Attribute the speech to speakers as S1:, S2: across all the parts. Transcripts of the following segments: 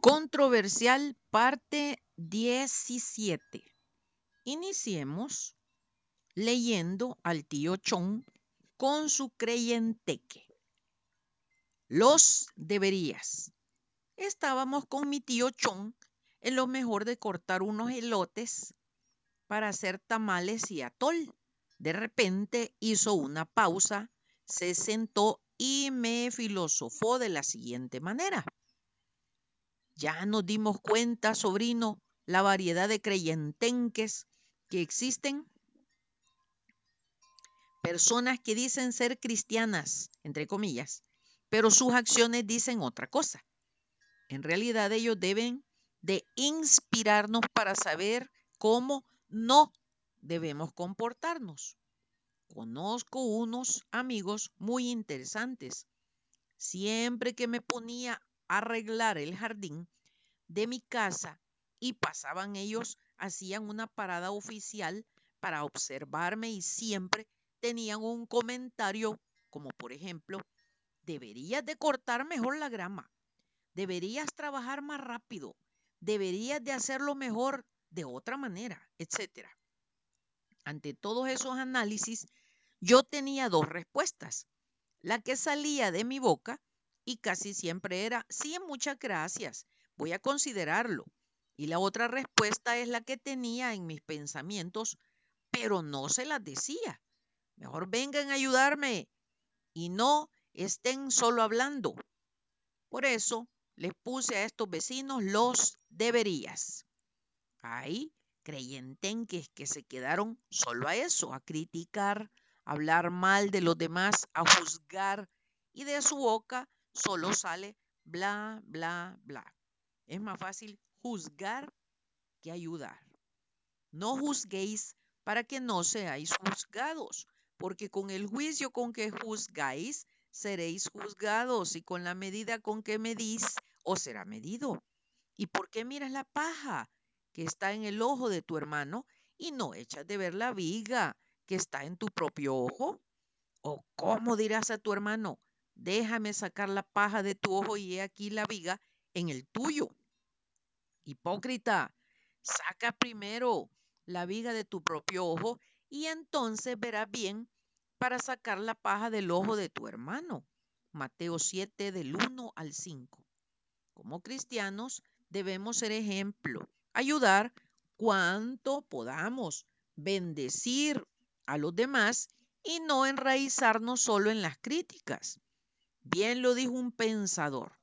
S1: Controversial parte 17. Iniciemos leyendo al tío Chon con su creyenteque. Los deberías. Estábamos con mi tío Chon en lo mejor de cortar unos elotes para hacer tamales y atol. De repente hizo una pausa, se sentó y me filosofó de la siguiente manera. Ya nos dimos cuenta, sobrino, la variedad de creyentenques que existen. Personas que dicen ser cristianas, entre comillas, pero sus acciones dicen otra cosa. En realidad ellos deben de inspirarnos para saber cómo no debemos comportarnos. Conozco unos amigos muy interesantes. Siempre que me ponía arreglar el jardín de mi casa y pasaban ellos, hacían una parada oficial para observarme y siempre tenían un comentario como por ejemplo, deberías de cortar mejor la grama, deberías trabajar más rápido, deberías de hacerlo mejor de otra manera, etc. Ante todos esos análisis, yo tenía dos respuestas. La que salía de mi boca y casi siempre era, sí, muchas gracias, voy a considerarlo. Y la otra respuesta es la que tenía en mis pensamientos, pero no se las decía. Mejor vengan a ayudarme y no estén solo hablando. Por eso les puse a estos vecinos los deberías. Hay creyentenques que se quedaron solo a eso, a criticar, a hablar mal de los demás, a juzgar, y de su boca solo sale bla, bla, bla. Es más fácil juzgar que ayudar. No juzguéis para que no seáis juzgados, porque con el juicio con que juzgáis, seréis juzgados, y con la medida con que medís, os será medido. ¿Y por qué miras la paja que está en el ojo de tu hermano y no echas de ver la viga que está en tu propio ojo? ¿O cómo dirás a tu hermano, déjame sacar la paja de tu ojo y he aquí la viga en el tuyo. Hipócrita, saca primero la viga de tu propio ojo y entonces verás bien para sacar la paja del ojo de tu hermano. Mateo 7 del 1 al 5. Como cristianos debemos ser ejemplo, ayudar cuanto podamos, bendecir a los demás y no enraizarnos solo en las críticas. Bien lo dijo un pensador.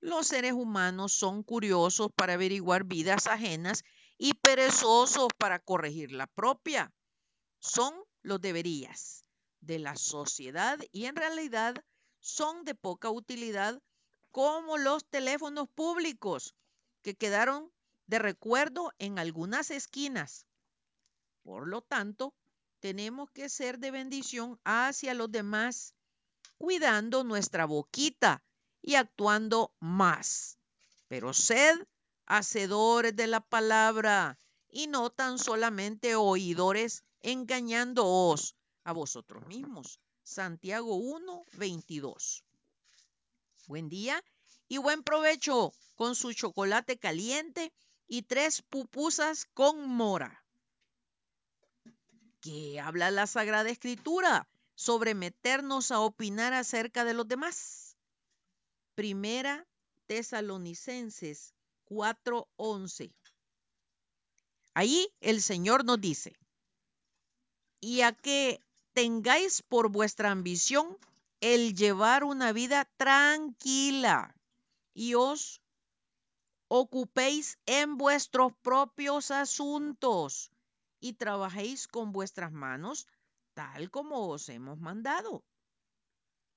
S1: Los seres humanos son curiosos para averiguar vidas ajenas y perezosos para corregir la propia. Son los deberías de la sociedad y en realidad son de poca utilidad como los teléfonos públicos que quedaron de recuerdo en algunas esquinas. Por lo tanto, tenemos que ser de bendición hacia los demás cuidando nuestra boquita y actuando más. Pero sed hacedores de la palabra y no tan solamente oidores engañándoos a vosotros mismos. Santiago 1, 22. Buen día y buen provecho con su chocolate caliente y tres pupusas con mora. ¿Qué habla la Sagrada Escritura? Sobre meternos a opinar acerca de los demás. Primera Tesalonicenses 4:11. Allí el Señor nos dice, y a que tengáis por vuestra ambición el llevar una vida tranquila y os ocupéis en vuestros propios asuntos y trabajéis con vuestras manos tal como os hemos mandado.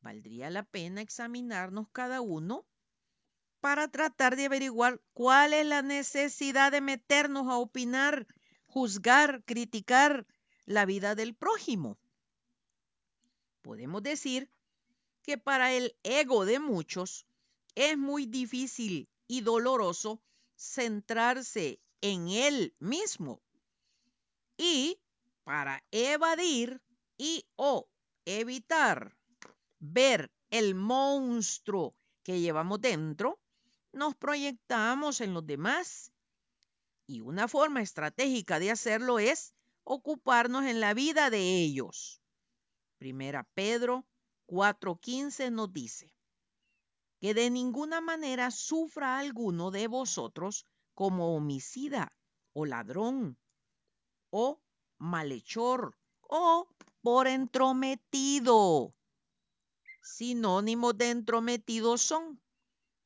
S1: Valdría la pena examinarnos cada uno para tratar de averiguar cuál es la necesidad de meternos a opinar, juzgar, criticar la vida del prójimo. Podemos decir que para el ego de muchos es muy difícil y doloroso centrarse en él mismo. Y para evadir y o evitar ver el monstruo que llevamos dentro, nos proyectamos en los demás. Y una forma estratégica de hacerlo es ocuparnos en la vida de ellos. Primera Pedro 4:15 nos dice que de ninguna manera sufra alguno de vosotros como homicida o ladrón o malhechor o por entrometido. Sinónimos de entrometido son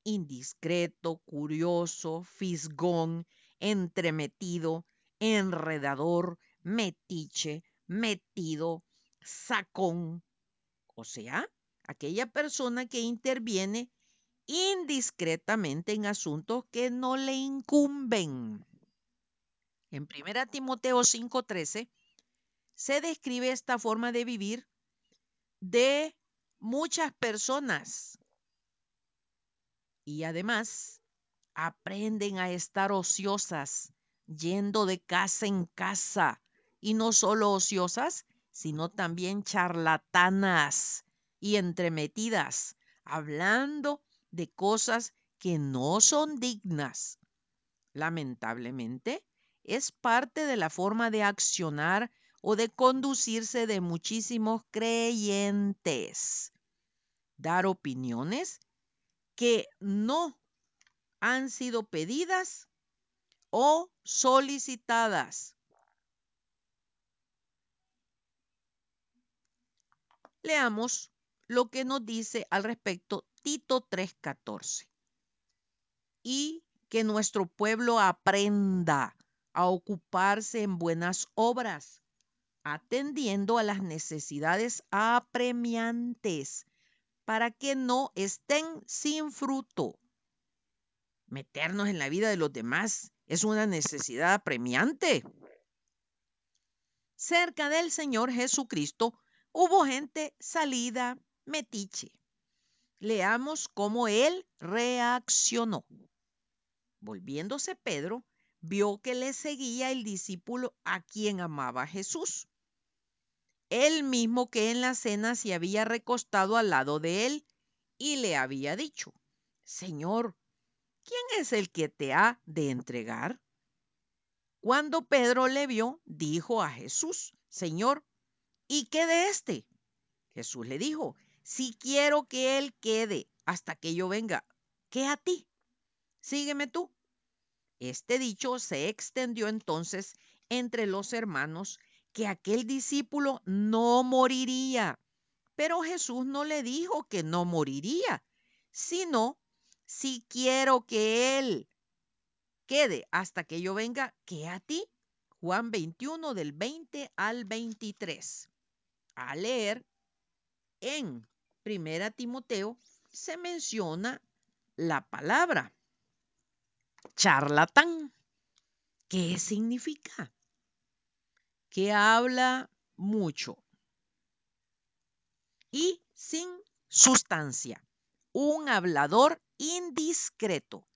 S1: indiscreto, curioso, fisgón, entremetido, enredador, metiche, metido, sacón. O sea, aquella persona que interviene indiscretamente en asuntos que no le incumben. En 1 Timoteo 5:13 se describe esta forma de vivir de muchas personas y además aprenden a estar ociosas, yendo de casa en casa, y no solo ociosas, sino también charlatanas y entremetidas, hablando de cosas que no son dignas. Lamentablemente, es parte de la forma de accionar o de conducirse de muchísimos creyentes. Dar opiniones que no han sido pedidas o solicitadas. Leamos lo que nos dice al respecto Tito 3:14. Y que nuestro pueblo aprenda a ocuparse en buenas obras, atendiendo a las necesidades apremiantes, para que no estén sin fruto. Meternos en la vida de los demás es una necesidad apremiante. Cerca del Señor Jesucristo hubo gente salida metiche. Leamos cómo él reaccionó. Volviéndose Pedro, vio que le seguía el discípulo a quien amaba Jesús. El mismo que en la cena se había recostado al lado de él y le había dicho, Señor, ¿quién es el que te ha de entregar? Cuando Pedro le vio, dijo a Jesús, Señor, ¿y qué de este? Jesús le dijo, si quiero que él quede hasta que yo venga, ¿qué a ti? Sígueme tú. Este dicho se extendió entonces entre los hermanos que aquel discípulo no moriría. Pero Jesús no le dijo que no moriría, sino si quiero que él quede hasta que yo venga, ¿qué a ti? Juan 21 del 20 al 23. A leer en Primera Timoteo se menciona la palabra charlatán. ¿Qué significa? Que habla mucho y sin sustancia. Un hablador indiscreto.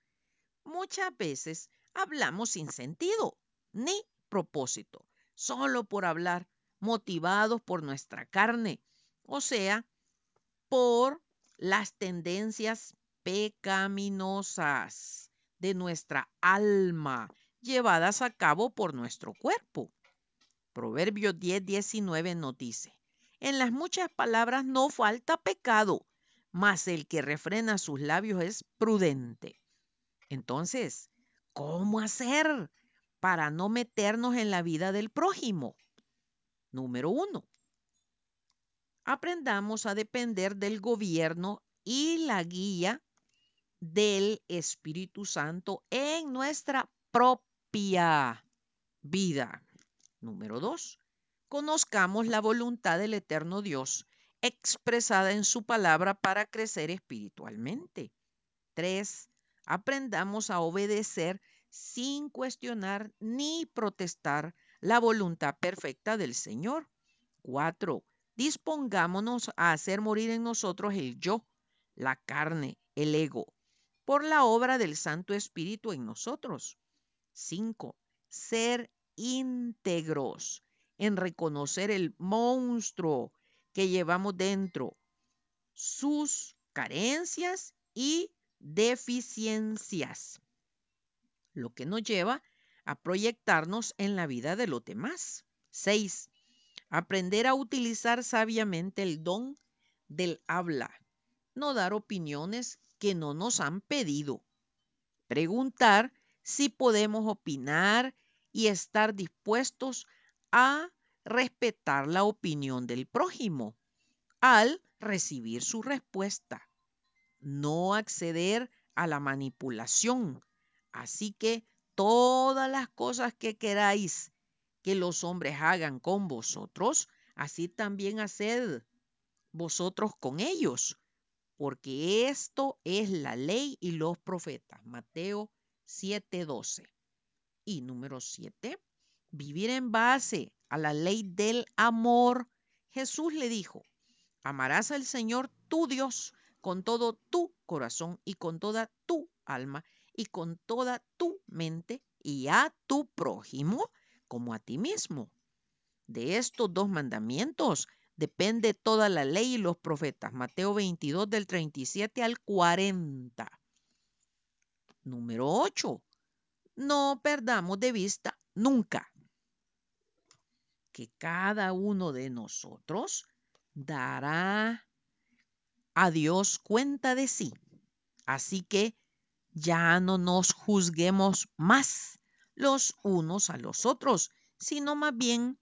S1: Muchas veces hablamos sin sentido ni propósito, solo por hablar, motivados por nuestra carne, o sea, por las tendencias pecaminosas de nuestra alma llevadas a cabo por nuestro cuerpo. Proverbios 10, 19 nos dice, en las muchas palabras no falta pecado, mas el que refrena sus labios es prudente. Entonces, ¿cómo hacer para no meternos en la vida del prójimo? Número uno, aprendamos a depender del gobierno y la guía del Espíritu Santo en nuestra propia vida. Número dos, conozcamos la voluntad del eterno Dios expresada en su palabra para crecer espiritualmente. Tres, aprendamos a obedecer sin cuestionar ni protestar la voluntad perfecta del Señor. Cuatro, dispongámonos a hacer morir en nosotros el yo, la carne, el ego, por la obra del Santo Espíritu en nosotros. Cinco, ser íntegros en reconocer el monstruo que llevamos dentro, sus carencias y deficiencias, lo que nos lleva a proyectarnos en la vida de los demás. 6. Aprender a utilizar sabiamente el don del habla. No dar opiniones que no nos han pedido. Preguntar si podemos opinar y estar dispuestos a respetar la opinión del prójimo al recibir su respuesta. No acceder a la manipulación. Así que todas las cosas que queráis que los hombres hagan con vosotros, así también haced vosotros con ellos, porque esto es la ley y los profetas. Mateo 7:12. Y número 7, vivir en base a la ley del amor. Jesús le dijo, amarás al Señor tu Dios con todo tu corazón y con toda tu alma y con toda tu mente y a tu prójimo como a ti mismo. De estos dos mandamientos depende toda la ley y los profetas. Mateo 22 del 37 al 40. Número 8. No perdamos de vista nunca que cada uno de nosotros dará a Dios cuenta de sí. Así que ya no nos juzguemos más los unos a los otros, sino más bien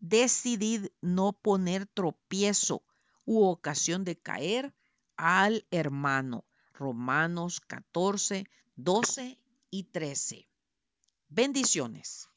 S1: decidid no poner tropiezo u ocasión de caer al hermano. Romanos 14, 12 y 13. Bendiciones.